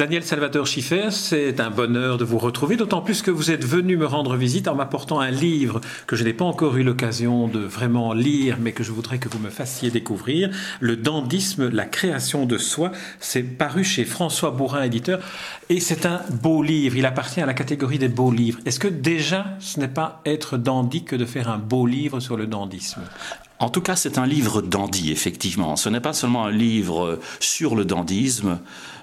Daniel Salvatore Schiffer, c'est un bonheur de vous retrouver, d'autant plus que vous êtes venu me rendre visite en m'apportant un livre que je n'ai pas encore eu l'occasion de vraiment lire, mais que je voudrais que vous me fassiez découvrir. Le dandisme, la création de soi. C'est paru chez François Bourrin, éditeur. Et c'est un beau livre. Il appartient à la catégorie des beaux livres. Est-ce que déjà, ce n'est pas être dandy que de faire un beau livre sur le dandisme? En tout cas, c'est un livre dandy, effectivement. Ce n'est pas seulement un livre sur le dandisme,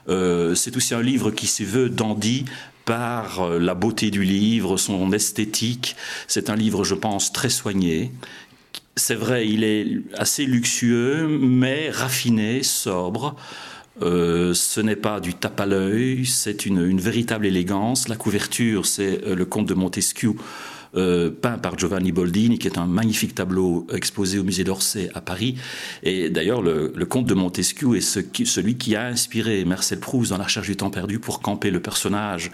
euh, c'est aussi un livre qui se veut dandy par euh, la beauté du livre, son esthétique. C'est un livre, je pense, très soigné. C'est vrai, il est assez luxueux, mais raffiné, sobre. Euh, ce n'est pas du tape à l'œil, c'est une, une, véritable élégance. La couverture, c'est le comte de Montesquieu euh, peint par Giovanni Boldini, qui est un magnifique tableau exposé au musée d'Orsay à Paris. Et d'ailleurs, le, comte de Montesquieu est ce celui qui a inspiré Marcel Proust dans La recherche du temps perdu pour camper le personnage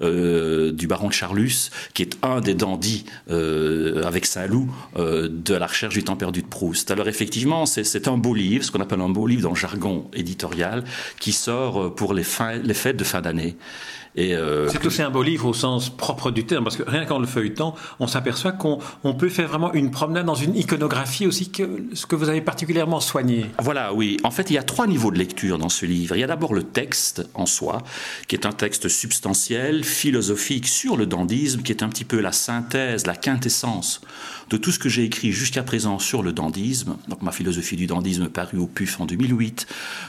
euh, du baron de Charlus, qui est un des dandys euh, avec Saint-Loup de La recherche du temps perdu de Proust. Alors effectivement, c'est un beau livre, ce qu'on appelle un beau livre dans le jargon éditorial, qui sort pour les fêtes de fin d'année. Euh, c'est aussi un beau livre au sens propre du terme, parce que rien qu'en le feuilletant, on s'aperçoit qu'on peut faire vraiment une promenade dans une iconographie aussi, que, ce que vous avez particulièrement soigné. Voilà, oui. En fait, il y a trois niveaux de lecture dans ce livre. Il y a d'abord le texte en soi, qui est un texte substantiel, philosophique sur le dandisme, qui est un petit peu la synthèse, la quintessence de tout ce que j'ai écrit jusqu'à présent sur le dandisme. Donc ma philosophie du dandisme parue au PUF en 2008,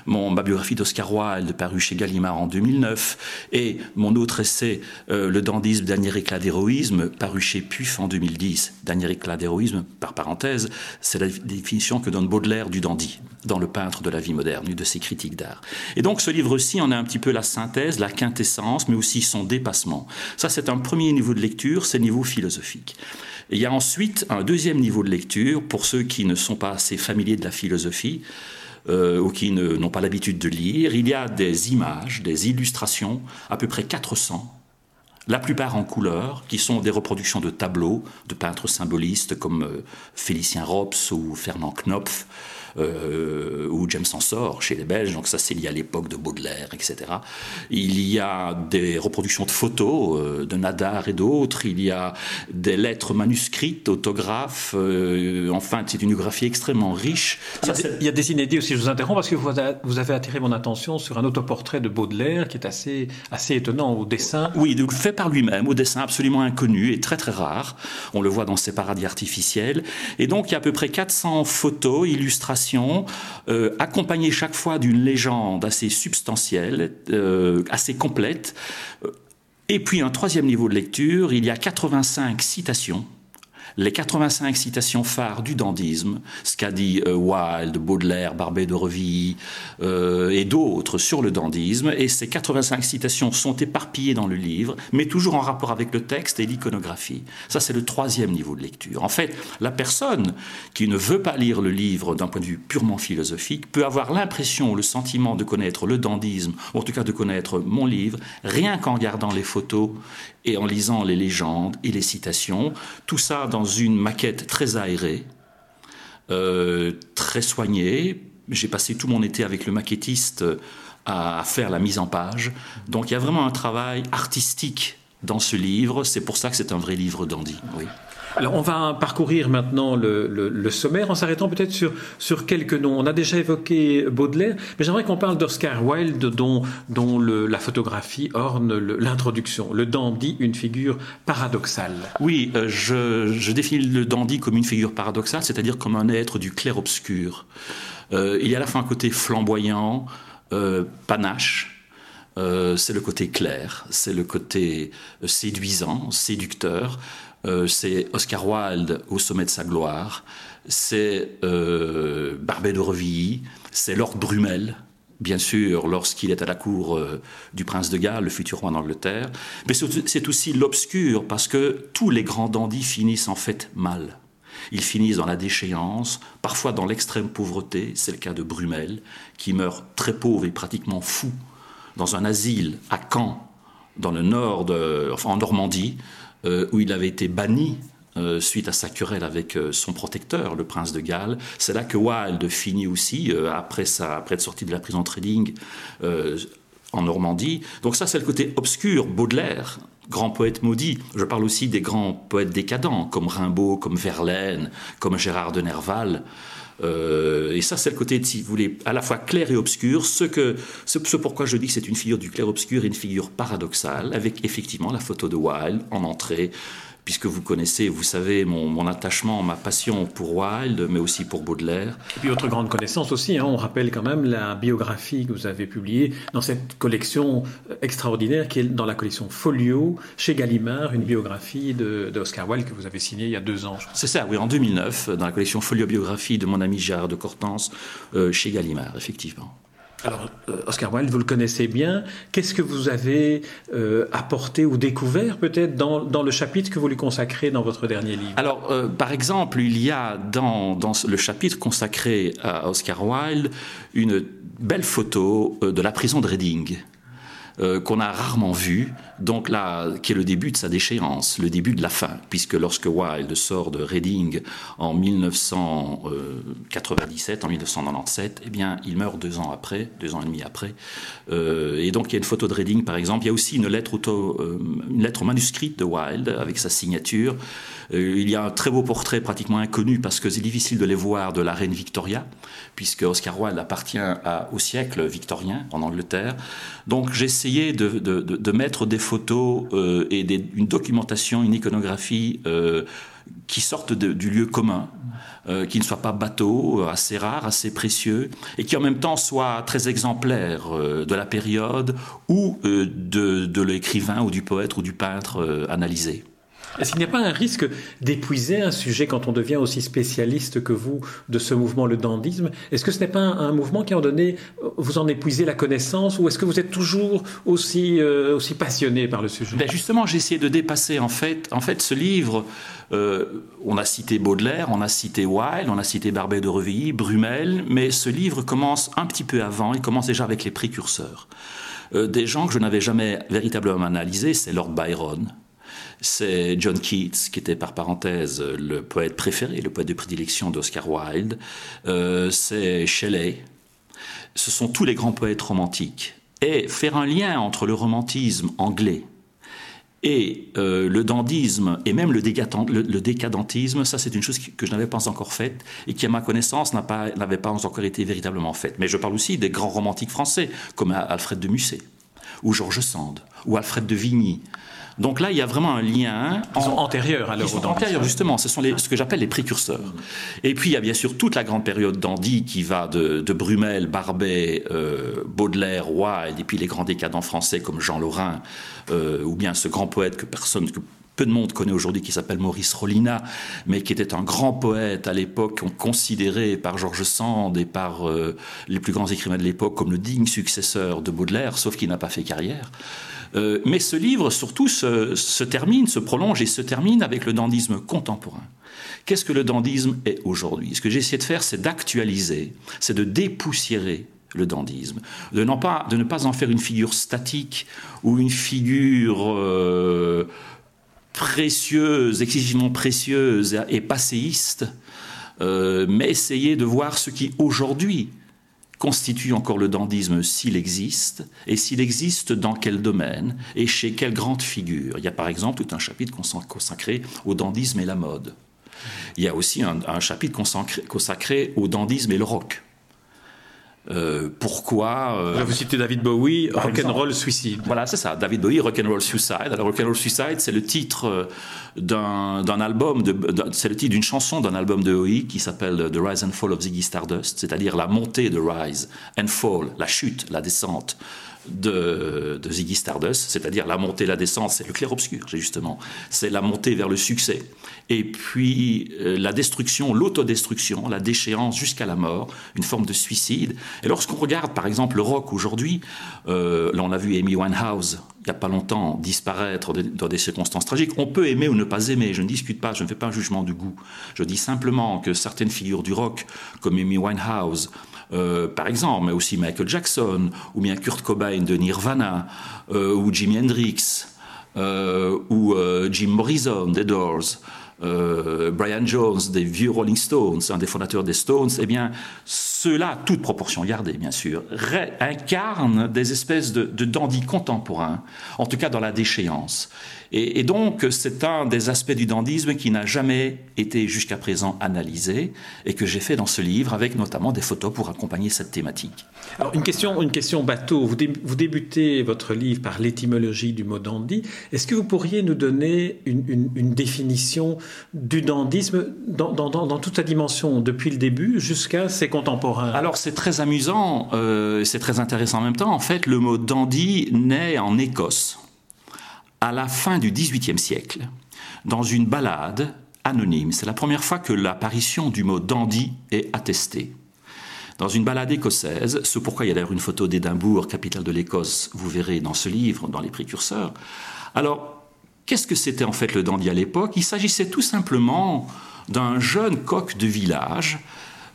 mon, ma biographie d'Oscar Wilde parue chez Gallimard en 2009, et mon autre essai, euh, Le dandisme, dernier éclat d'héroïsme, paru chez PUF en 2010. Dernier éclat d'héroïsme, par parenthèse, c'est la définition que donne Baudelaire du dandy dans Le peintre de la vie moderne, une de ses critiques d'art. Et donc ce livre-ci en a un petit peu la synthèse, la quintessence, mais aussi son dépassement. Ça, c'est un premier niveau de lecture, c'est le niveau philosophique. Il y a ensuite un deuxième niveau de lecture pour ceux qui ne sont pas assez familiers de la philosophie. Euh, ou qui n'ont pas l'habitude de lire, il y a des images, des illustrations, à peu près 400, la plupart en couleur, qui sont des reproductions de tableaux de peintres symbolistes comme euh, Félicien Rops ou Fernand Knopf, euh, où James sort chez les Belges, donc ça c'est lié à l'époque de Baudelaire, etc. Il y a des reproductions de photos euh, de Nadar et d'autres, il y a des lettres manuscrites, autographes, euh, enfin c'est une graphie extrêmement riche. il, y a des, inédits aussi, je vous interromps parce que vous avez attiré mon attention sur un autoportrait de Baudelaire qui est assez, assez étonnant au dessin. Oui, fait par lui-même, au dessin absolument inconnu et très très rare. On le voit dans ses paradis artificiels. Et donc il y a à peu près 400 photos, illustrations, euh, accompagnée chaque fois d'une légende assez substantielle, euh, assez complète. Et puis un troisième niveau de lecture, il y a 85 citations les 85 citations phares du dandisme, ce qu'a dit Wilde, Baudelaire, Barbet de Revilly euh, et d'autres sur le dandisme. Et ces 85 citations sont éparpillées dans le livre, mais toujours en rapport avec le texte et l'iconographie. Ça, c'est le troisième niveau de lecture. En fait, la personne qui ne veut pas lire le livre d'un point de vue purement philosophique peut avoir l'impression, le sentiment de connaître le dandisme, ou en tout cas de connaître mon livre, rien qu'en regardant les photos et en lisant les légendes et les citations, tout ça dans une maquette très aérée, euh, très soignée. J'ai passé tout mon été avec le maquettiste à faire la mise en page. Donc il y a vraiment un travail artistique dans ce livre. C'est pour ça que c'est un vrai livre d'Andy. Oui. Alors on va parcourir maintenant le, sommaire en s'arrêtant peut-être sur, sur quelques noms. On a déjà évoqué Baudelaire, mais j'aimerais qu'on parle d'Oscar Wilde dont, dont la photographie orne l'introduction. Le dandy, une figure paradoxale. Oui, euh, je, définis le dandy comme une figure paradoxale, c'est-à-dire comme un être du clair-obscur. Euh, il y a à la fois un côté flamboyant, euh, panache, c'est le côté clair, c'est le côté séduisant, séducteur. Euh, c'est Oscar Wilde au sommet de sa gloire, c'est euh, Barbet de Revilly, c'est Lord Brumel, bien sûr, lorsqu'il est à la cour euh, du prince de Galles, le futur roi d'Angleterre, mais c'est aussi l'obscur, parce que tous les grands dandys finissent en fait mal. Ils finissent dans la déchéance, parfois dans l'extrême pauvreté, c'est le cas de Brumel, qui meurt très pauvre et pratiquement fou dans un asile à Caen, dans le nord en Normandie, euh, où il avait été banni euh, suite à sa querelle avec euh, son protecteur, le prince de Galles. C'est là que Wilde finit aussi, après, sa, après être sorti de la prison trading, en Normandie. Donc ça, c'est le côté obscur, Baudelaire, grand poète maudit. Je parle aussi des grands poètes décadents, comme Rimbaud, comme Verlaine, comme Gérard de Nerval. Euh, et ça, c'est le côté, si vous voulez, à la fois clair et obscur. Ce, que, ce, ce pourquoi je dis que c'est une figure du clair-obscur et une figure paradoxale, avec effectivement la photo de Wilde en entrée, puisque vous connaissez, vous savez mon, attachement, ma passion pour Wilde, mais aussi pour Baudelaire. Et puis votre grande connaissance aussi, hein, on rappelle quand même la biographie que vous avez publiée dans cette collection euh, extraordinaire qui est dans la collection Folio chez Gallimard, une biographie d'Oscar de, Wilde que vous avez signée il y a deux ans. C'est ça, oui, en 2009, dans la collection Folio Biographie de mon ami Gérard de Cortance euh, chez Gallimard, effectivement. Alors, euh, Oscar Wilde, vous le connaissez bien. Qu'est-ce que vous avez euh, apporté ou découvert peut-être dans, dans, le chapitre que vous lui consacrez dans votre dernier livre? Alors, euh, par exemple, il y a dans, dans, le chapitre consacré à Oscar Wilde une belle photo de la prison de Reading. Qu'on a rarement vu, donc là, qui est le début de sa déchéance, le début de la fin, puisque lorsque Wilde sort de Reading en 1997, en 1997, eh bien, il meurt deux ans après, deux ans et demi après. Euh, et donc, il y a une photo de Reading, par exemple. Il y a aussi une lettre, euh, une lettre manuscrite de Wilde avec sa signature. il y a un très beau portrait pratiquement inconnu parce que c'est difficile de les voir de la reine Victoria, puisque Oscar Wilde appartient au siècle victorien en Angleterre. Donc, j'ai essayer de, de, mettre des photos euh, et une documentation, une iconographie euh, qui sortent du lieu commun, euh, qui ne soit pas bateau, assez rare, assez précieux, et qui en même temps soit très exemplaire de la période ou de l'écrivain ou du poète ou du peintre analysé. Est-ce qu'il n'y a pas un risque d'épuiser un sujet quand on devient aussi spécialiste que vous de ce mouvement, le dandisme? Est-ce que ce n'est pas un, mouvement qui, en donné, vous en épuisez la connaissance ou est-ce que vous êtes toujours aussi, euh, aussi passionné par le sujet? Ben Justement, j'ai essayé de dépasser en fait, en fait ce livre. Euh, on a cité Baudelaire, on a cité Wilde, on a cité Barbet de Revilly, Brumel, mais ce livre commence un petit peu avant, il commence déjà avec les précurseurs. Euh, des gens que je n'avais jamais véritablement analysés, c'est Lord Byron, c'est John Keats, qui était par parenthèse le poète préféré, le poète de prédilection d'Oscar Wilde. Euh, c'est Shelley. Ce sont tous les grands poètes romantiques. Et faire un lien entre le romantisme anglais et euh, le dandisme et même le, décadentisme, ça c'est une chose que je n'avais pas encore faite et qui à ma connaissance n'avait pas, pas encore été véritablement faite. Mais je parle aussi des grands romantiques français comme Alfred de Musset ou Georges Sand ou Alfred de Vigny donc là, il y a vraiment un lien. Ils sont antérieurs à sont antérieurs, justement. Ce sont les, ce que j'appelle les précurseurs. Et puis, il y a bien sûr toute la grande période d'Andy qui va de, de Brumel, Barbet, euh, Baudelaire, Wilde, et puis les grands décadents français comme Jean Lorrain, euh, ou bien ce grand poète que personne, que peu de monde connaît aujourd'hui, qui s'appelle Maurice Rollina, mais qui était un grand poète à l'époque, considéré par Georges Sand et par euh, les plus grands écrivains de l'époque comme le digne successeur de Baudelaire, sauf qu'il n'a pas fait carrière. Euh, mais ce livre, surtout, se, termine, se prolonge et se termine avec le dandisme contemporain. Qu'est-ce que le dandisme est aujourd'hui? Ce que j'ai essayé de faire, c'est d'actualiser, c'est de dépoussiérer le dandisme, de, pas, de ne pas en faire une figure statique ou une figure euh, précieuse, excessivement précieuse et passéiste, euh, mais essayer de voir ce qui aujourd'hui constitue encore le dandisme s'il existe, et s'il existe dans quel domaine, et chez quelle grande figure. Il y a par exemple tout un chapitre consacré au dandisme et la mode. Il y a aussi un, chapitre consacré au dandisme et le rock. Euh, pourquoi euh, Vous citez David Bowie, Rock'n'Roll Suicide. Voilà, c'est ça. David Bowie, Rock'n'Roll Suicide. Alors Rock'n'Roll Suicide, c'est le titre euh, d'un album, c'est le titre d'une chanson d'un album de Bowie qui s'appelle The Rise and Fall of Ziggy Stardust, c'est-à-dire la montée de Rise and Fall, la chute, la descente de, Ziggy Stardust, c'est-à-dire la montée, la descente, c'est le clair-obscur, justement. C'est la montée vers le succès. Et puis euh, la destruction, l'autodestruction, la déchéance jusqu'à la mort, une forme de suicide. Et lorsqu'on regarde, par exemple, le rock aujourd'hui, euh, là on a vu Amy Winehouse il n'y a pas longtemps disparaître dans des circonstances tragiques. On peut aimer ou ne pas aimer, je ne discute pas, je ne fais pas un jugement du goût. Je dis simplement que certaines figures du rock, comme Amy Winehouse, euh, par exemple, mais aussi Michael Jackson, ou bien Kurt Cobain de Nirvana, euh, ou Jimi Hendrix, euh, ou Jim Morrison des Doors, euh, Brian Jones, des vieux Rolling Stones, un des fondateurs des Stones, eh bien, ceux-là, toute proportion gardée, bien sûr, incarnent des espèces de, de dandys contemporains, en tout cas dans la déchéance. Et, donc, c'est un des aspects du dandisme qui n'a jamais été jusqu'à présent analysé et que j'ai fait dans ce livre avec notamment des photos pour accompagner cette thématique. Alors, une question, une question bateau. Vous, débutez votre livre par l'étymologie du mot dandy. Est-ce que vous pourriez nous donner une, définition du dandisme dans, dans, toute sa dimension, depuis le début jusqu'à ses contemporains? Alors, c'est très amusant, euh, c'est très intéressant en même temps. En fait, le mot dandy naît en Écosse à la fin du XVIIIe siècle, dans une ballade anonyme. C'est la première fois que l'apparition du mot dandy est attestée. Dans une ballade écossaise, c'est pourquoi il y a d'ailleurs une photo d'Édimbourg, capitale de l'Écosse, vous verrez dans ce livre, dans les précurseurs. Alors, qu'est-ce que c'était en fait le dandy à l'époque? Il s'agissait tout simplement d'un jeune coq de village,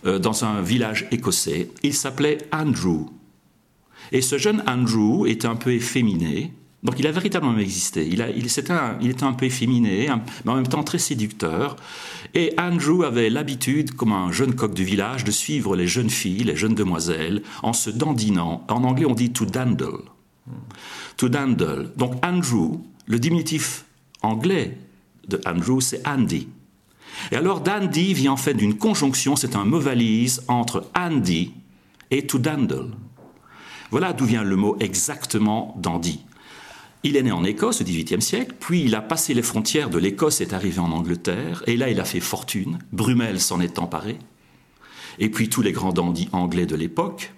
euh, dans un village écossais. Il s'appelait Andrew. Et ce jeune Andrew était un peu efféminé, donc il a véritablement existé. Il, était un peu efféminé, mais en même temps très séducteur. Et Andrew avait l'habitude, comme un jeune coq du village, de suivre les jeunes filles, les jeunes demoiselles, en se dandinant. En anglais, on dit to dandle. To dandle. Donc Andrew, le diminutif anglais de Andrew, c'est Andy. Et alors dandy vient en fait d'une conjonction, c'est un mot valise entre Andy et to dandle. Voilà d'où vient le mot exactement dandy. Il est né en Écosse au XVIIIe siècle, puis il a passé les frontières de l'Écosse et est arrivé en Angleterre, et là il a fait fortune, Brummel s'en est emparé, et puis tous les grands dandys anglais de l'époque,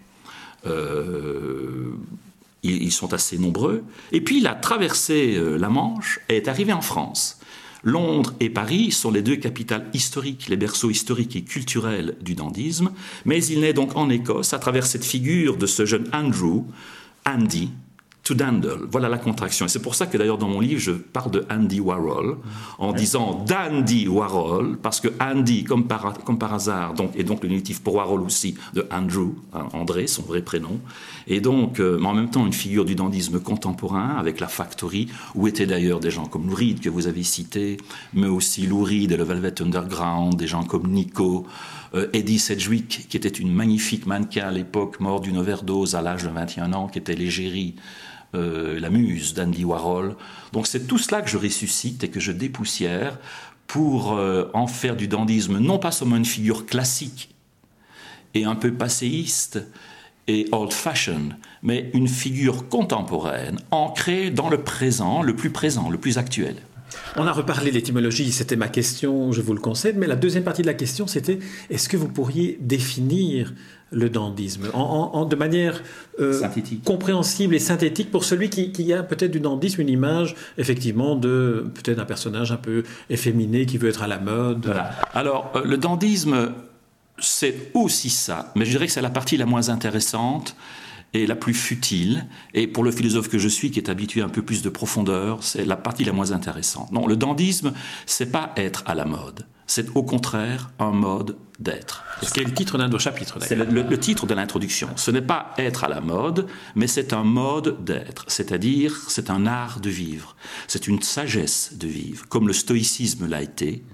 euh, ils, sont assez nombreux, et puis il a traversé euh, la Manche et est arrivé en France. Londres et Paris sont les deux capitales historiques, les berceaux historiques et culturels du dandysme, mais il naît donc en Écosse à travers cette figure de ce jeune Andrew, Andy, to dandle. Voilà la contraction. Et c'est pour ça que d'ailleurs dans mon livre, je parle de Andy Warhol en disant Dandy Warhol, parce que Andy, comme par, comme par hasard, donc, et donc le négatif pour Warhol aussi, de Andrew, hein, André, son vrai prénom, et donc, euh, mais en même temps une figure du dandysme contemporain avec la Factory, où étaient d'ailleurs des gens comme Lou Reed que vous avez cité, mais aussi Lou Reed et le Velvet Underground, des gens comme Nico, euh, Eddie Sedgwick, qui était une magnifique mannequin à l'époque, mort d'une overdose à l'âge de 21 ans, qui était l'égérie euh, la muse d'Andy Warhol. Donc c'est tout cela que je ressuscite et que je dépoussière pour euh, en faire du dandisme non pas seulement une figure classique et un peu passéiste et old-fashioned, mais une figure contemporaine, ancrée dans le présent, le plus présent, le plus actuel. On a reparlé de l'étymologie, c'était ma question, je vous le concède, mais la deuxième partie de la question, c'était est-ce que vous pourriez définir le dandisme en, de manière euh, compréhensible et synthétique pour celui qui, a peut-être du dandisme une image effectivement de peut-être un personnage un peu efféminé qui veut être à la mode. Alors euh, le dandisme c'est aussi ça, mais je dirais que c'est la partie la moins intéressante et la plus futile. Et pour le philosophe que je suis, qui est habitué à un peu plus de profondeur, c'est la partie la moins intéressante. Non, le dandisme, c'est pas être à la mode. C'est au contraire un mode d'être. C'est le titre d'un de vos chapitres. C'est le, titre de l'introduction. Ce n'est pas être à la mode, mais c'est un mode d'être. C'est-à-dire, c'est un art de vivre. C'est une sagesse de vivre, comme le stoïcisme l'a été,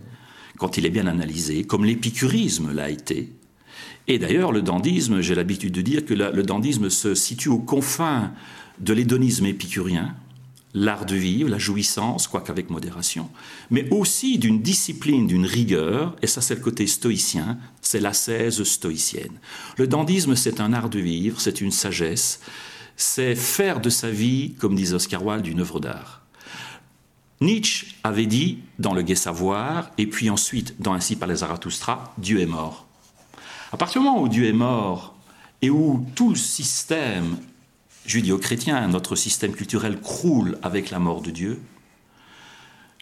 quand il est bien analysé, comme l'épicurisme l'a été, et d'ailleurs, le dandisme, j'ai l'habitude de dire que le dandisme se situe aux confins de l'hédonisme épicurien, l'art de vivre, la jouissance, quoique avec modération, mais aussi d'une discipline, d'une rigueur, et ça c'est le côté stoïcien, c'est l'ascèse stoïcienne. Le dandisme, c'est un art de vivre, c'est une sagesse, c'est faire de sa vie, comme disait Oscar Wilde, une œuvre d'art. Nietzsche avait dit dans Le Gai Savoir, et puis ensuite dans Ainsi par les Zarathustra, Dieu est mort. À partir du moment où Dieu est mort et où tout le système judéo-chrétien, notre système culturel croule avec la mort de Dieu,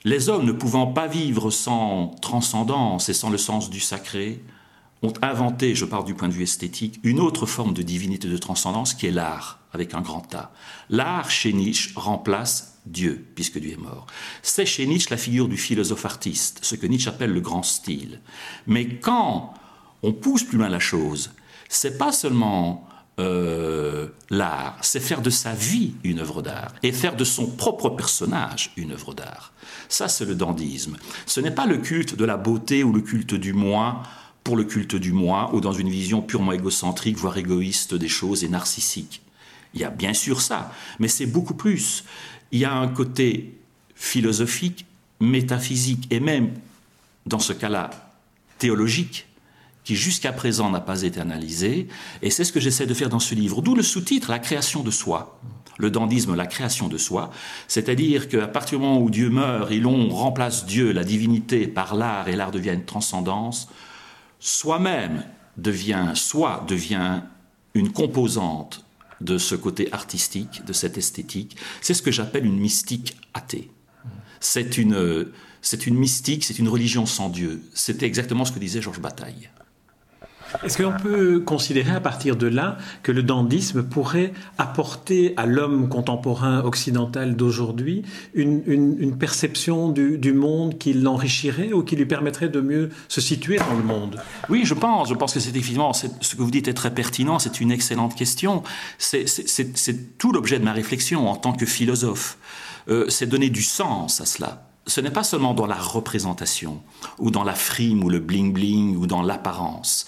les hommes ne pouvant pas vivre sans transcendance et sans le sens du sacré, ont inventé, je parle du point de vue esthétique, une autre forme de divinité de transcendance qui est l'art, avec un grand A. L'art, chez Nietzsche, remplace Dieu, puisque Dieu est mort. C'est chez Nietzsche la figure du philosophe artiste, ce que Nietzsche appelle le grand style. Mais quand on pousse plus loin la chose. C'est pas seulement euh, l'art, c'est faire de sa vie une œuvre d'art et faire de son propre personnage une œuvre d'art. Ça, c'est le dandisme. Ce n'est pas le culte de la beauté ou le culte du moi pour le culte du moi ou dans une vision purement égocentrique, voire égoïste des choses et narcissique. Il y a bien sûr ça, mais c'est beaucoup plus. Il y a un côté philosophique, métaphysique et même, dans ce cas-là, théologique qui jusqu'à présent n'a pas été analysé, et c'est ce que j'essaie de faire dans ce livre, d'où le sous-titre La création de soi. Le dandisme, la création de soi, c'est-à-dire qu'à partir du moment où Dieu meurt et l'on remplace Dieu, la divinité, par l'art, et l'art devient une transcendance, soi-même devient, soi devient une composante de ce côté artistique, de cette esthétique. C'est ce que j'appelle une mystique athée. C'est une, c'est une mystique, c'est une religion sans Dieu. C'était exactement ce que disait Georges Bataille. Est-ce qu'on peut considérer à partir de là que le dandisme pourrait apporter à l'homme contemporain occidental d'aujourd'hui une, perception du, monde qui l'enrichirait ou qui lui permettrait de mieux se situer dans le monde? Oui, je pense. Je pense que c'est effectivement ce que vous dites est très pertinent. C'est une excellente question. C'est tout l'objet de ma réflexion en tant que philosophe. Euh, c'est donner du sens à cela ce n'est pas seulement dans la représentation, ou dans la frime, ou le bling-bling, ou dans l'apparence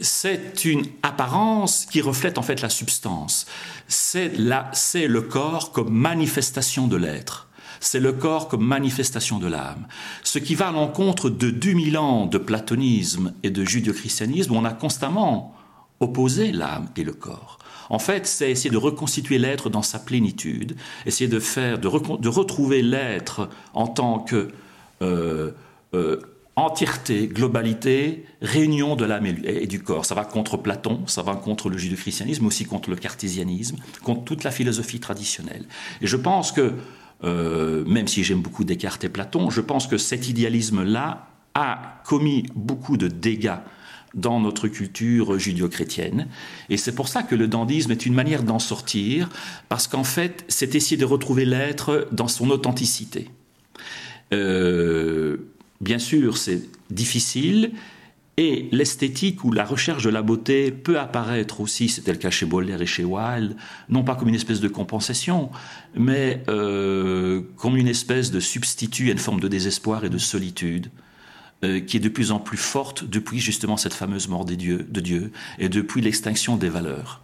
c'est une apparence qui reflète en fait la substance. C'est le corps comme manifestation de l'être. C'est le corps comme manifestation de l'âme. Ce qui va à l'encontre de 2000 ans de platonisme et de judéo-christianisme où on a constamment opposé l'âme et le corps. En fait, c'est essayer de reconstituer l'être dans sa plénitude, essayer de faire, de, retrouver l'être en tant que euh, euh, entièreté, globalité, réunion de l'âme et du corps. Ça va contre Platon, ça va contre le judéo-christianisme, aussi contre le cartésianisme, contre toute la philosophie traditionnelle. Et je pense que, euh, même si j'aime beaucoup Descartes et Platon, je pense que cet idéalisme-là a commis beaucoup de dégâts dans notre culture judéo-chrétienne. Et c'est pour ça que le dandisme est une manière d'en sortir, parce qu'en fait, c'est essayer de retrouver l'être dans son authenticité. Euh, Bien sûr, c'est difficile et l'esthétique ou la recherche de la beauté peut apparaître aussi, c'était le cas chez Baudelaire et chez Wilde, non pas comme une espèce de compensation, mais euh, comme une espèce de substitut à une forme de désespoir et de solitude. Euh, qui est de plus en plus forte depuis justement cette fameuse mort des dieux, de Dieu et depuis l'extinction des valeurs.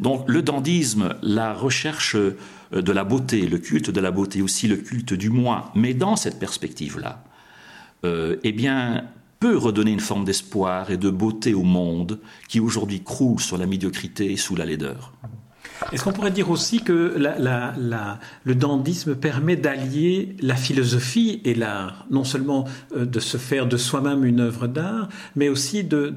Donc le dandisme, la recherche euh, de la beauté, le culte de la beauté, aussi le culte du moi, mais dans cette perspective-là, euh, eh bien, peut redonner une forme d'espoir et de beauté au monde qui aujourd'hui croule sur la médiocrité et sous la laideur. Est-ce qu'on pourrait dire aussi que le dandisme permet d'allier la philosophie et l'art, non seulement euh, de se faire de soi-même une œuvre d'art, mais aussi de,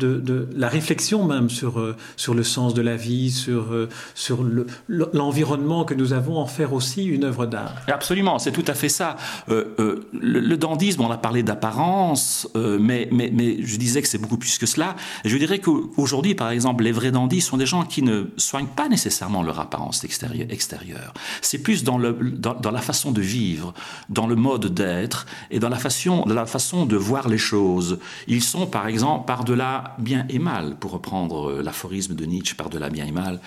la réflexion même sur, euh, sur le sens de la vie, sur, euh, sur l'environnement que nous avons, en faire aussi une œuvre d'art? Absolument, c'est tout à fait ça. le, dandisme, on a parlé d'apparence, mais, mais, je disais que c'est beaucoup plus que cela. je dirais qu'aujourd'hui, par exemple, les vrais dandys sont des gens qui ne soignent pas nécessairement apparence extérieure. C'est plus dans, la façon de vivre, dans le mode d'être et dans la façon, la façon de voir les choses. Ils sont, par exemple, par-delà bien et mal, pour reprendre euh, l'aphorisme de Nietzsche, par-delà bien et mal.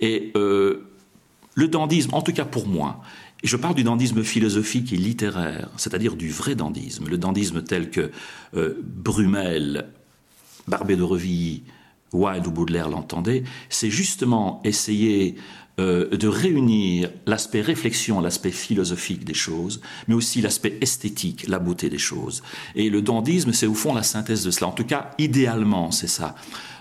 Et euh, le dandisme, en tout cas pour moi, et je parle du dandisme philosophique et littéraire, c'est-à-dire du vrai dandisme, le dandisme tel que euh, Brumel, Barbé de Revilly, Wilde ou Baudelaire l'entendaient, c'est justement essayer euh, de réunir l'aspect réflexion, l'aspect philosophique des choses, mais aussi l'aspect esthétique, la beauté des choses. Et le dandisme, c'est au fond la synthèse de cela. En tout cas, idéalement, c'est ça.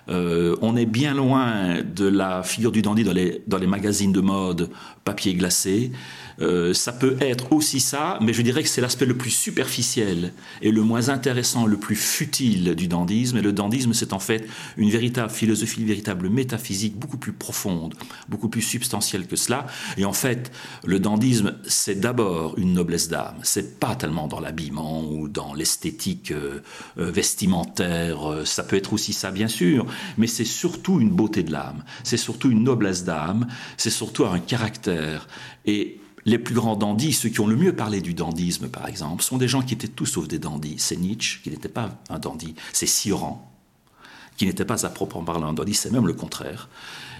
Euh, on est bien loin de la figure du dandy dans les, dans les magazines de mode papier glacé. Euh, ça peut être aussi ça, mais je dirais que c'est l'aspect le plus superficiel et le moins intéressant, le plus futile du dandisme. Et le dandisme, c'est en fait une véritable philosophie, une véritable métaphysique beaucoup plus profonde, beaucoup plus substantielle que cela. Et en fait, le dandisme, c'est d'abord une noblesse d'âme. C'est pas tellement dans l'habillement ou dans l'esthétique euh, vestimentaire. Ça peut être aussi ça, bien sûr, mais c'est surtout une beauté de l'âme. C'est surtout une noblesse d'âme. C'est surtout un caractère. Et les plus grands dandys, ceux qui ont le mieux parlé du dandisme, par exemple, sont des gens qui étaient tous sauf des dandys. C'est Nietzsche, qui n'était pas un dandy. C'est Sioran, qui n'étaient pas à proprement parler un dandy, c'est même le contraire.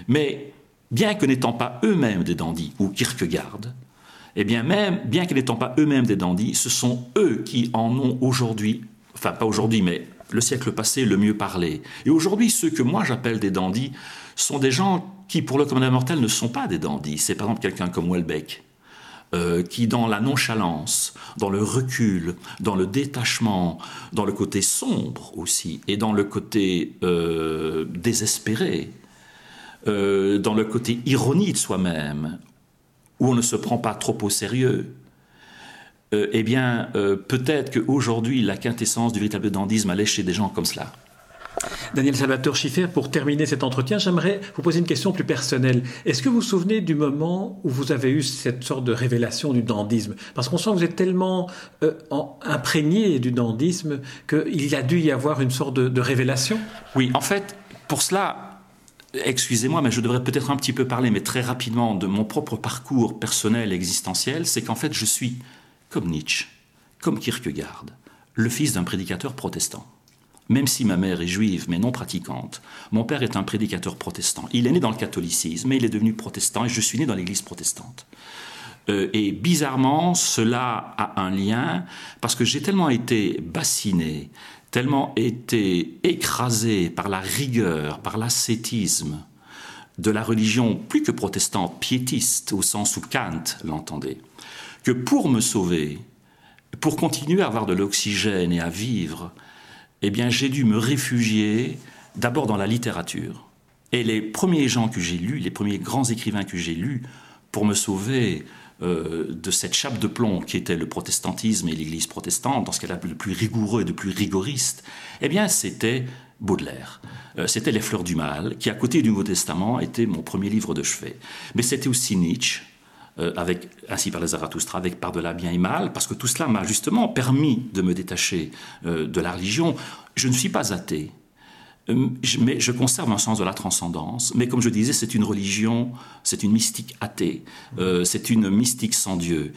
Mais bien que n'étant pas eux-mêmes des dandys ou Kierkegaard, eh bien, même, bien que n'étant pas eux-mêmes des dandys, ce sont eux qui en ont aujourd'hui, enfin pas aujourd'hui, mais le siècle passé, le mieux parlé. Et aujourd'hui, ceux que moi j'appelle des dandys sont des gens qui, pour le commun mortel, ne sont pas des dandys. C'est par exemple quelqu'un comme Welbeck, euh, qui, dans la nonchalance, dans le recul, dans le détachement, dans le côté sombre aussi, et dans le côté euh, désespéré, euh, dans le côté ironie de soi-même, où on ne se prend pas trop au sérieux, eh bien, peut-être qu'aujourd'hui, la quintessence du véritable dandisme allait chez des gens comme cela. Daniel Salvatore Schiffer, pour terminer cet entretien, j'aimerais vous poser une question plus personnelle. Est-ce que vous vous souvenez du moment où vous avez eu cette sorte de révélation du dandisme? Parce qu'on sent que vous êtes tellement euh, imprégné du dandisme qu'il a dû y avoir une sorte de, de révélation. Oui, en fait, pour cela, Excusez-moi, mais je devrais peut-être un petit peu parler, mais très rapidement, de mon propre parcours personnel existentiel. C'est qu'en fait, je suis, comme Nietzsche, comme Kierkegaard, le fils d'un prédicateur protestant. Même si ma mère est juive mais non pratiquante, mon père est un prédicateur protestant. Il est né dans le catholicisme, mais il est devenu protestant et je suis né dans l'église protestante. Euh, et bizarrement, cela a un lien parce que j'ai tellement été bassiné, tellement été écrasé par la rigueur, par l'ascétisme de la religion plus que protestante, piétiste au sens où Kant l'entendait, que pour me sauver, pour continuer à avoir de l'oxygène et à vivre, eh bien, j'ai dû me réfugier d'abord dans la littérature. Et les premiers gens que j'ai lus, les premiers grands écrivains que j'ai lus, pour me sauver euh, de cette chape de plomb qui était le protestantisme et l'Église protestante, dans ce qu'elle a le plus rigoureux et le plus rigoriste, eh bien, c'était Baudelaire. Euh, c'était Les Fleurs du Mal, qui, à côté du Nouveau Testament, était mon premier livre de chevet. Mais c'était aussi Nietzsche, euh, avec, ainsi par les Zarathustra, avec par-delà bien et mal, parce que tout cela m'a justement permis de me détacher euh, de la religion. Je ne suis pas athée, euh, mais je conserve un sens de la transcendance. Mais comme je disais, c'est une religion, c'est une mystique athée, c'est une mystique sans Dieu.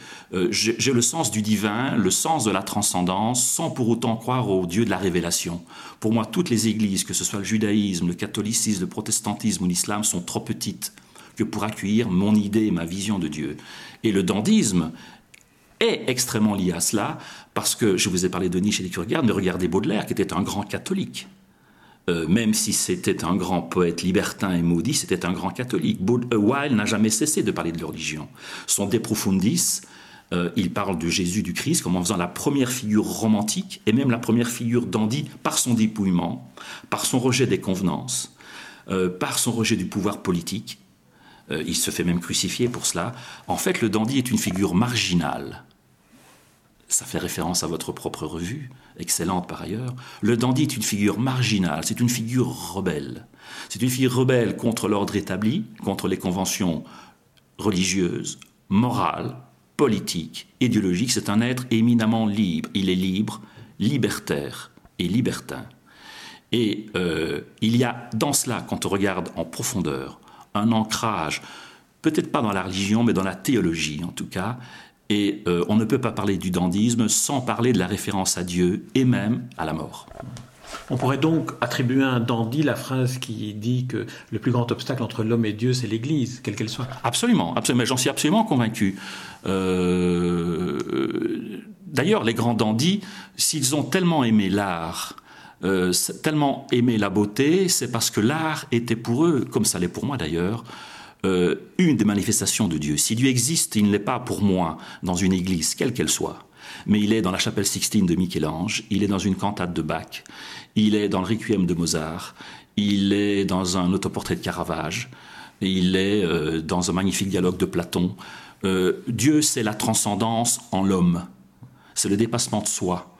J'ai le sens du divin, le sens de la transcendance, sans pour autant croire au Dieu de la révélation. Pour moi, toutes les églises, que ce soit le judaïsme, le catholicisme, le protestantisme ou l'islam, sont trop petites que pour accueillir mon idée et ma vision de Dieu. Et le dandisme est extrêmement lié à cela, parce que je vous ai parlé de Nietzsche et de Kierkegaard, mais regardez Baudelaire, qui était un grand catholique. Euh, même si c'était un grand poète libertin et maudit, c'était un grand catholique. Euh, Wilde n'a jamais cessé de parler de religion. Son De Profundis, euh, il parle de Jésus du Christ comme en faisant la première figure romantique et même la première figure dandy par son dépouillement, par son rejet des convenances, par son rejet du pouvoir politique euh, il se fait même crucifier pour cela. En fait, le dandy est une figure marginale. Ça fait référence à votre propre revue, excellente par ailleurs. Le dandy est une figure marginale, c'est une figure rebelle. C'est une figure rebelle contre l'ordre établi, contre les conventions religieuses, morales, politiques, idéologiques. C'est un être éminemment libre. Il est libre, libertaire et libertin. Et euh, il y a dans cela, quand on regarde en profondeur, un ancrage, peut-être pas dans la religion, mais dans la théologie en tout cas. Et euh, on ne peut pas parler du dandisme sans parler de la référence à Dieu et même à la mort. On pourrait donc attribuer à un dandy la phrase qui dit que le plus grand obstacle entre l'homme et Dieu, c'est l'Église, quelle qu'elle soit. Absolument, absolument j'en suis absolument convaincu. Euh, d'ailleurs, les grands dandys, s'ils ont tellement aimé l'art, euh, tellement aimé la beauté, c'est parce que l'art était pour eux, comme ça l'est pour moi d'ailleurs, euh, une des manifestations de Dieu. Si Dieu existe, il ne l'est pas pour moi dans une église, quelle qu'elle soit. Mais il est dans la chapelle Sixtine de Michel-Ange, il est dans une cantate de Bach, il est dans le Requiem de Mozart, il est dans un autoportrait de Caravage, il est euh, dans un magnifique dialogue de Platon. Dieu, c'est la transcendance en l'homme, c'est le dépassement de soi.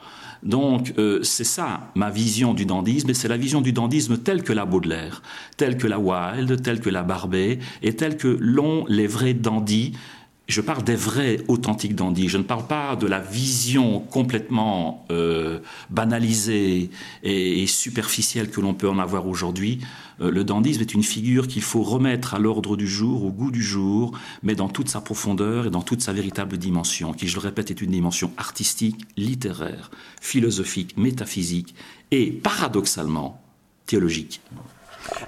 Donc euh, c'est ça ma vision du dandisme, et c'est la vision du dandisme telle que la Baudelaire, telle que la Wilde, telle que la Barbet, et telle que l'ont les vrais dandys je parle des vrais authentiques dandys. Je ne parle pas de la vision complètement euh, banalisée et, superficielle que l'on peut en avoir aujourd'hui. Euh, le dandysme est une figure qu'il faut remettre à l'ordre du jour, au goût du jour, mais dans toute sa profondeur et dans toute sa véritable dimension, qui, je le répète, est une dimension artistique, littéraire, philosophique, métaphysique et paradoxalement théologique.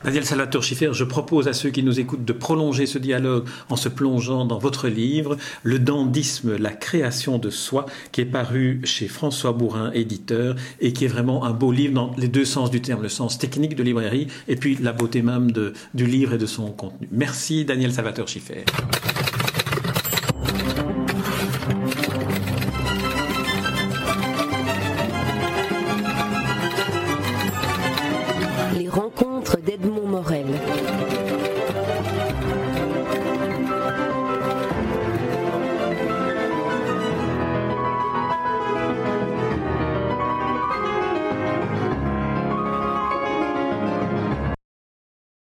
Daniel Salvatore Schiffer, je propose à ceux qui nous écoutent de prolonger ce dialogue en se plongeant dans votre livre, Le dandisme, la création de soi, qui est paru chez François Bourrin, éditeur, et qui est vraiment un beau livre dans les deux sens du terme, le sens technique de librairie, et puis la beauté même du livre et de son contenu. Merci Daniel Salvatore Schiffer.